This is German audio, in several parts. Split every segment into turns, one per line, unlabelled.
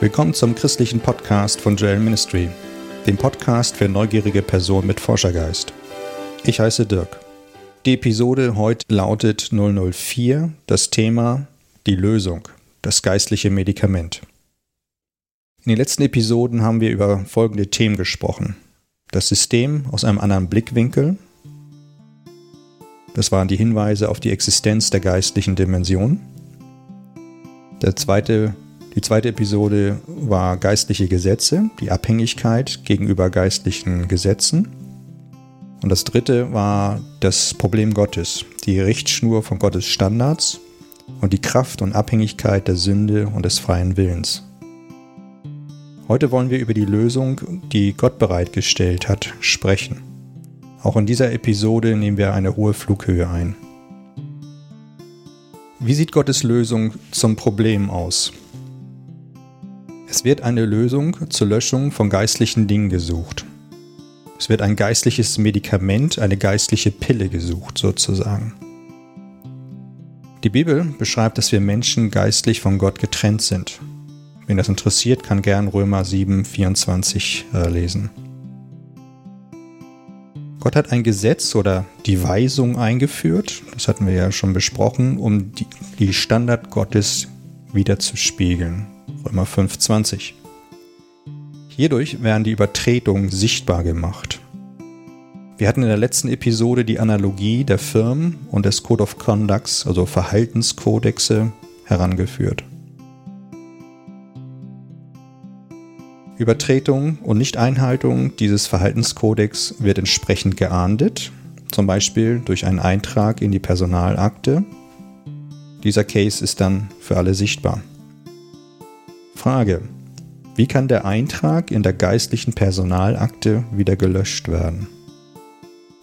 Willkommen zum christlichen Podcast von Joel Ministry, dem Podcast für neugierige Personen mit Forschergeist. Ich heiße Dirk. Die Episode heute lautet 004, das Thema die Lösung, das geistliche Medikament. In den letzten Episoden haben wir über folgende Themen gesprochen. Das System aus einem anderen Blickwinkel. Das waren die Hinweise auf die Existenz der geistlichen Dimension. Der zweite die zweite Episode war geistliche Gesetze, die Abhängigkeit gegenüber geistlichen Gesetzen. Und das dritte war das Problem Gottes, die Richtschnur von Gottes Standards und die Kraft und Abhängigkeit der Sünde und des freien Willens. Heute wollen wir über die Lösung, die Gott bereitgestellt hat, sprechen. Auch in dieser Episode nehmen wir eine hohe Flughöhe ein. Wie sieht Gottes Lösung zum Problem aus? Es wird eine Lösung zur Löschung von geistlichen Dingen gesucht. Es wird ein geistliches Medikament, eine geistliche Pille gesucht, sozusagen. Die Bibel beschreibt, dass wir Menschen geistlich von Gott getrennt sind. Wen das interessiert, kann gern Römer 7, 24 äh, lesen. Gott hat ein Gesetz oder die Weisung eingeführt, das hatten wir ja schon besprochen, um die, die Standard Gottes wieder zu spiegeln. Römer 5,20. Hierdurch werden die Übertretungen sichtbar gemacht. Wir hatten in der letzten Episode die Analogie der Firmen und des Code of Conducts, also Verhaltenskodexe, herangeführt. Übertretung und Nichteinhaltung dieses Verhaltenskodex wird entsprechend geahndet, zum Beispiel durch einen Eintrag in die Personalakte. Dieser Case ist dann für alle sichtbar. Frage. Wie kann der Eintrag in der geistlichen Personalakte wieder gelöscht werden?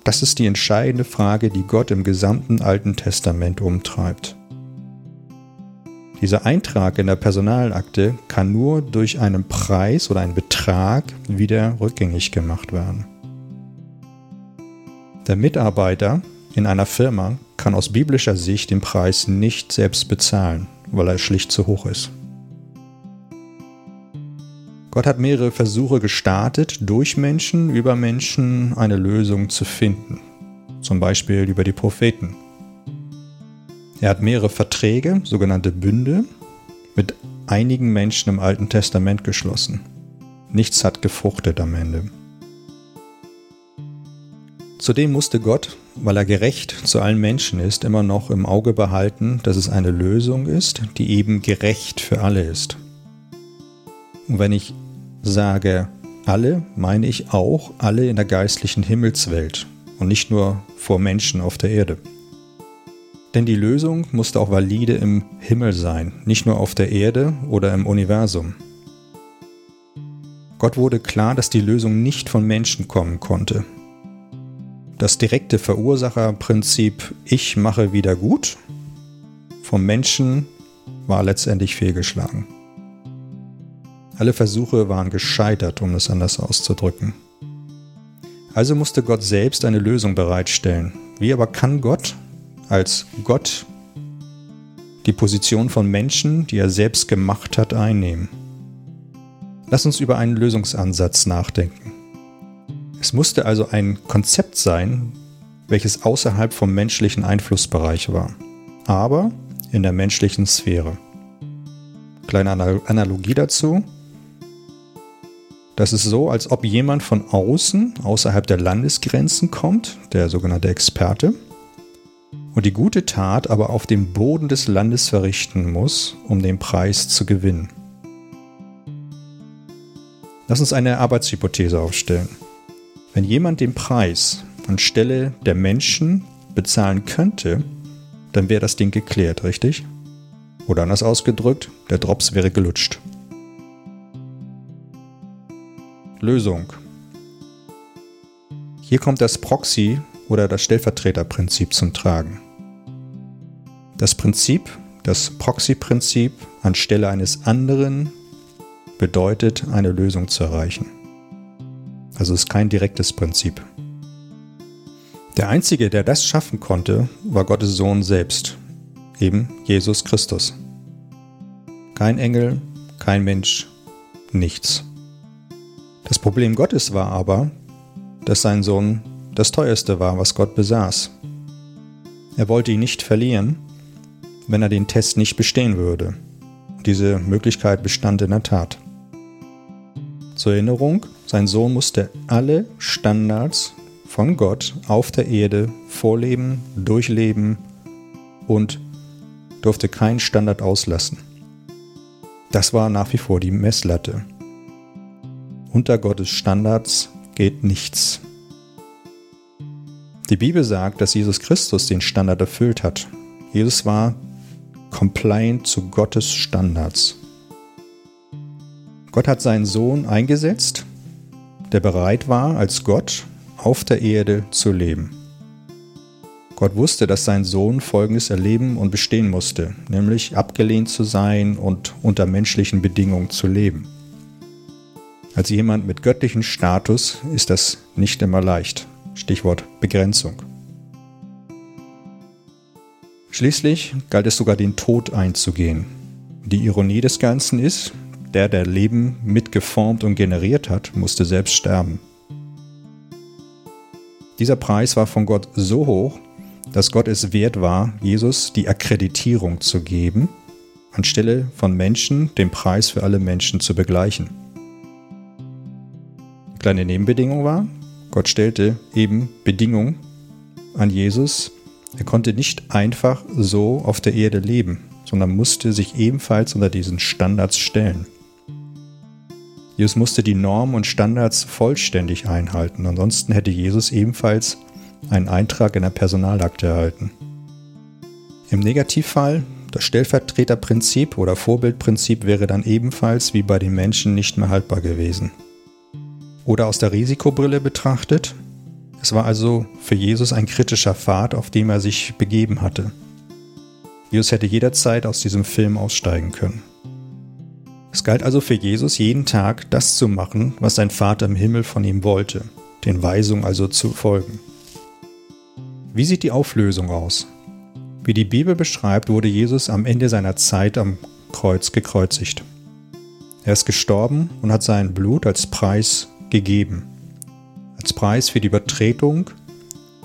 Das ist die entscheidende Frage, die Gott im gesamten Alten Testament umtreibt. Dieser Eintrag in der Personalakte kann nur durch einen Preis oder einen Betrag wieder rückgängig gemacht werden. Der Mitarbeiter in einer Firma kann aus biblischer Sicht den Preis nicht selbst bezahlen, weil er schlicht zu hoch ist. Gott hat mehrere Versuche gestartet, durch Menschen, über Menschen eine Lösung zu finden. Zum Beispiel über die Propheten. Er hat mehrere Verträge, sogenannte Bünde, mit einigen Menschen im Alten Testament geschlossen. Nichts hat gefruchtet am Ende. Zudem musste Gott, weil er gerecht zu allen Menschen ist, immer noch im Auge behalten, dass es eine Lösung ist, die eben gerecht für alle ist. Und wenn ich sage alle, meine ich auch alle in der geistlichen Himmelswelt und nicht nur vor Menschen auf der Erde. Denn die Lösung musste auch valide im Himmel sein, nicht nur auf der Erde oder im Universum. Gott wurde klar, dass die Lösung nicht von Menschen kommen konnte. Das direkte Verursacherprinzip Ich mache wieder gut vom Menschen war letztendlich fehlgeschlagen. Alle Versuche waren gescheitert, um es anders auszudrücken. Also musste Gott selbst eine Lösung bereitstellen. Wie aber kann Gott als Gott die Position von Menschen, die er selbst gemacht hat, einnehmen? Lass uns über einen Lösungsansatz nachdenken. Es musste also ein Konzept sein, welches außerhalb vom menschlichen Einflussbereich war, aber in der menschlichen Sphäre. Kleine Analogie dazu. Das ist so, als ob jemand von außen, außerhalb der Landesgrenzen kommt, der sogenannte Experte, und die gute Tat aber auf dem Boden des Landes verrichten muss, um den Preis zu gewinnen. Lass uns eine Arbeitshypothese aufstellen. Wenn jemand den Preis anstelle der Menschen bezahlen könnte, dann wäre das Ding geklärt, richtig? Oder anders ausgedrückt, der Drops wäre gelutscht. Lösung. Hier kommt das Proxy oder das Stellvertreterprinzip zum Tragen. Das Prinzip, das Proxy-Prinzip anstelle eines anderen bedeutet, eine Lösung zu erreichen. Also ist kein direktes Prinzip. Der Einzige, der das schaffen konnte, war Gottes Sohn selbst, eben Jesus Christus. Kein Engel, kein Mensch, nichts. Das Problem Gottes war aber, dass sein Sohn das teuerste war, was Gott besaß. Er wollte ihn nicht verlieren, wenn er den Test nicht bestehen würde. Diese Möglichkeit bestand in der Tat. Zur Erinnerung, sein Sohn musste alle Standards von Gott auf der Erde vorleben, durchleben und durfte keinen Standard auslassen. Das war nach wie vor die Messlatte. Unter Gottes Standards geht nichts. Die Bibel sagt, dass Jesus Christus den Standard erfüllt hat. Jesus war compliant zu Gottes Standards. Gott hat seinen Sohn eingesetzt, der bereit war, als Gott auf der Erde zu leben. Gott wusste, dass sein Sohn Folgendes erleben und bestehen musste, nämlich abgelehnt zu sein und unter menschlichen Bedingungen zu leben. Als jemand mit göttlichem Status ist das nicht immer leicht. Stichwort Begrenzung. Schließlich galt es sogar den Tod einzugehen. Die Ironie des Ganzen ist, der, der Leben mitgeformt und generiert hat, musste selbst sterben. Dieser Preis war von Gott so hoch, dass Gott es wert war, Jesus die Akkreditierung zu geben, anstelle von Menschen den Preis für alle Menschen zu begleichen. Kleine Nebenbedingung war, Gott stellte eben Bedingungen an Jesus. Er konnte nicht einfach so auf der Erde leben, sondern musste sich ebenfalls unter diesen Standards stellen. Jesus musste die Normen und Standards vollständig einhalten, ansonsten hätte Jesus ebenfalls einen Eintrag in der Personalakte erhalten. Im Negativfall, das Stellvertreterprinzip oder Vorbildprinzip wäre dann ebenfalls wie bei den Menschen nicht mehr haltbar gewesen. Oder aus der Risikobrille betrachtet, es war also für Jesus ein kritischer Pfad, auf dem er sich begeben hatte. Jesus hätte jederzeit aus diesem Film aussteigen können. Es galt also für Jesus jeden Tag das zu machen, was sein Vater im Himmel von ihm wollte, den Weisungen also zu folgen. Wie sieht die Auflösung aus? Wie die Bibel beschreibt, wurde Jesus am Ende seiner Zeit am Kreuz gekreuzigt. Er ist gestorben und hat sein Blut als Preis gegeben. Als Preis für die Übertretung,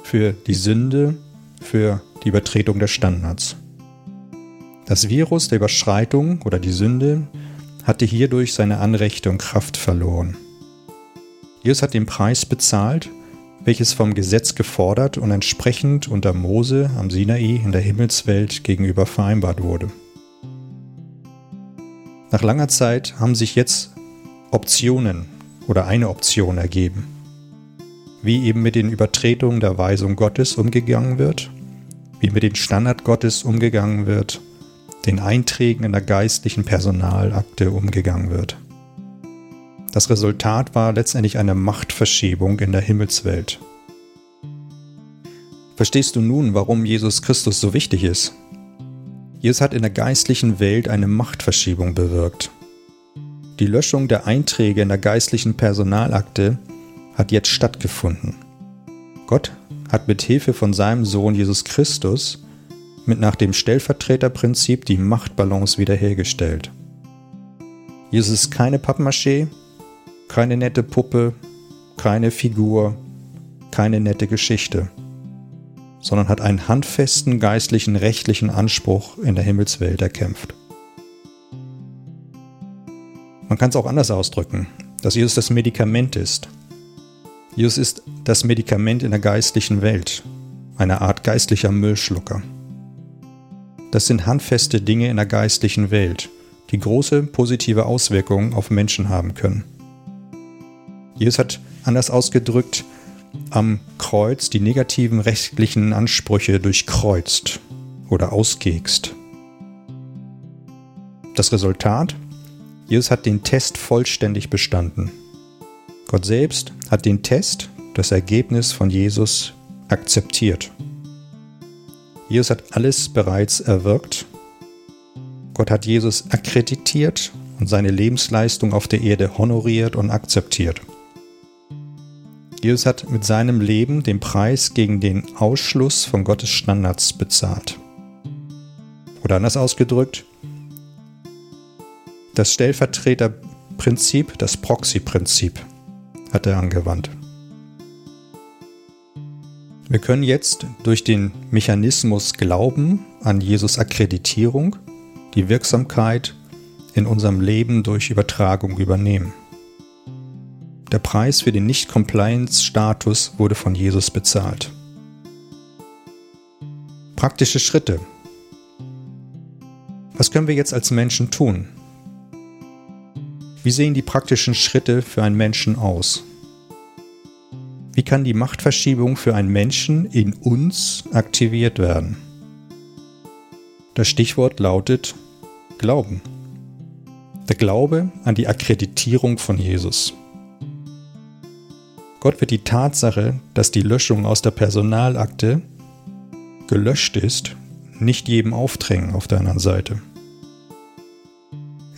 für die Sünde, für die Übertretung der Standards. Das Virus der Überschreitung oder die Sünde hatte hierdurch seine Anrechte und Kraft verloren. Jesus hat den Preis bezahlt welches vom Gesetz gefordert und entsprechend unter Mose am Sinai in der Himmelswelt gegenüber vereinbart wurde. Nach langer Zeit haben sich jetzt Optionen oder eine Option ergeben, wie eben mit den Übertretungen der Weisung Gottes umgegangen wird, wie mit den Standard Gottes umgegangen wird, den Einträgen in der geistlichen Personalakte umgegangen wird. Das Resultat war letztendlich eine Machtverschiebung in der Himmelswelt. Verstehst du nun, warum Jesus Christus so wichtig ist? Jesus hat in der geistlichen Welt eine Machtverschiebung bewirkt. Die Löschung der Einträge in der geistlichen Personalakte hat jetzt stattgefunden. Gott hat mit Hilfe von seinem Sohn Jesus Christus mit nach dem Stellvertreterprinzip die Machtbalance wiederhergestellt. Jesus ist keine Pappmaché, keine nette Puppe, keine Figur, keine nette Geschichte, sondern hat einen handfesten geistlichen, rechtlichen Anspruch in der Himmelswelt erkämpft. Man kann es auch anders ausdrücken, dass Jesus das Medikament ist. Jesus ist das Medikament in der geistlichen Welt, eine Art geistlicher Müllschlucker. Das sind handfeste Dinge in der geistlichen Welt, die große positive Auswirkungen auf Menschen haben können. Jesus hat anders ausgedrückt am Kreuz die negativen rechtlichen Ansprüche durchkreuzt oder ausgekst. Das Resultat? Jesus hat den Test vollständig bestanden. Gott selbst hat den Test, das Ergebnis von Jesus, akzeptiert. Jesus hat alles bereits erwirkt. Gott hat Jesus akkreditiert und seine Lebensleistung auf der Erde honoriert und akzeptiert. Jesus hat mit seinem Leben den Preis gegen den Ausschluss von Gottes Standards bezahlt. Oder anders ausgedrückt, das Stellvertreter Prinzip, das Proxy-Prinzip, hat er angewandt. Wir können jetzt durch den Mechanismus Glauben an Jesus Akkreditierung die Wirksamkeit in unserem Leben durch Übertragung übernehmen. Der Preis für den Nicht-Compliance-Status wurde von Jesus bezahlt. Praktische Schritte. Was können wir jetzt als Menschen tun? Wie sehen die praktischen Schritte für einen Menschen aus? Wie kann die Machtverschiebung für einen Menschen in uns aktiviert werden? Das Stichwort lautet Glauben. Der Glaube an die Akkreditierung von Jesus. Gott wird die Tatsache, dass die Löschung aus der Personalakte gelöscht ist, nicht jedem aufdrängen auf der anderen Seite.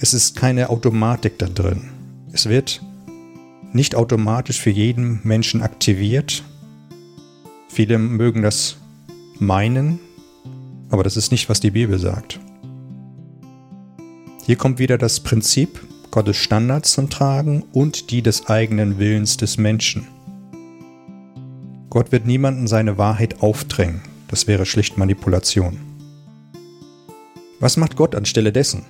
Es ist keine Automatik da drin. Es wird nicht automatisch für jeden Menschen aktiviert. Viele mögen das meinen, aber das ist nicht, was die Bibel sagt. Hier kommt wieder das Prinzip, Gottes Standards zum Tragen und die des eigenen Willens des Menschen. Gott wird niemanden seine Wahrheit aufdrängen. Das wäre schlicht Manipulation. Was macht Gott anstelle dessen?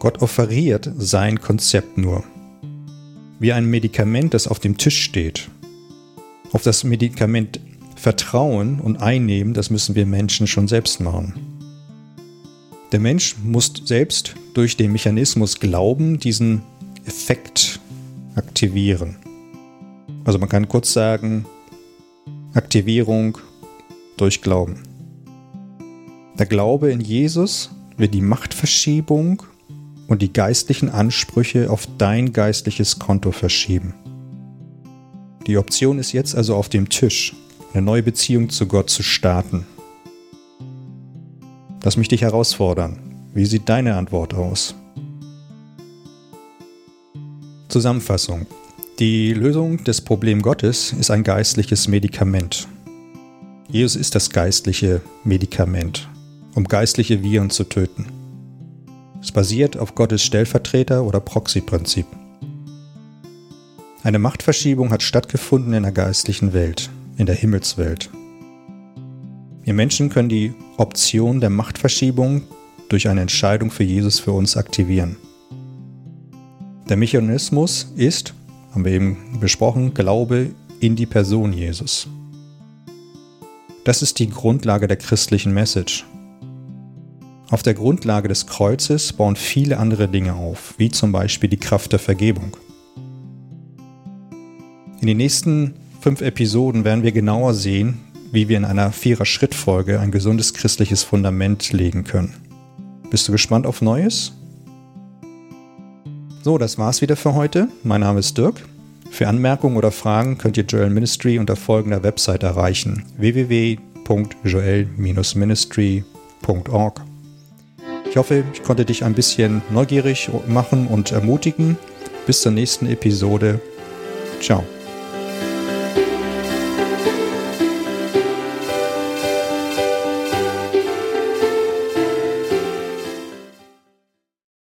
Gott offeriert sein Konzept nur. Wie ein Medikament, das auf dem Tisch steht. Auf das Medikament vertrauen und einnehmen, das müssen wir Menschen schon selbst machen. Der Mensch muss selbst durch den Mechanismus Glauben diesen Effekt aktivieren. Also man kann kurz sagen, Aktivierung durch Glauben. Der Glaube in Jesus wird die Machtverschiebung und die geistlichen Ansprüche auf dein geistliches Konto verschieben. Die Option ist jetzt also auf dem Tisch, eine neue Beziehung zu Gott zu starten. Lass mich dich herausfordern. Wie sieht deine Antwort aus? Zusammenfassung. Die Lösung des Problems Gottes ist ein geistliches Medikament. Jesus ist das geistliche Medikament, um geistliche Viren zu töten. Es basiert auf Gottes Stellvertreter- oder Proxy-Prinzip. Eine Machtverschiebung hat stattgefunden in der geistlichen Welt, in der Himmelswelt. Wir Menschen können die Option der Machtverschiebung durch eine Entscheidung für Jesus für uns aktivieren. Der Mechanismus ist, haben wir eben besprochen, Glaube in die Person Jesus. Das ist die Grundlage der christlichen Message. Auf der Grundlage des Kreuzes bauen viele andere Dinge auf, wie zum Beispiel die Kraft der Vergebung. In den nächsten fünf Episoden werden wir genauer sehen, wie wir in einer Vierer-Schrittfolge ein gesundes christliches Fundament legen können. Bist du gespannt auf Neues? So, das war's wieder für heute. Mein Name ist Dirk. Für Anmerkungen oder Fragen könnt ihr Joel Ministry unter folgender Website erreichen: www.joel-ministry.org. Ich hoffe, ich konnte dich ein bisschen neugierig machen und ermutigen. Bis zur nächsten Episode. Ciao.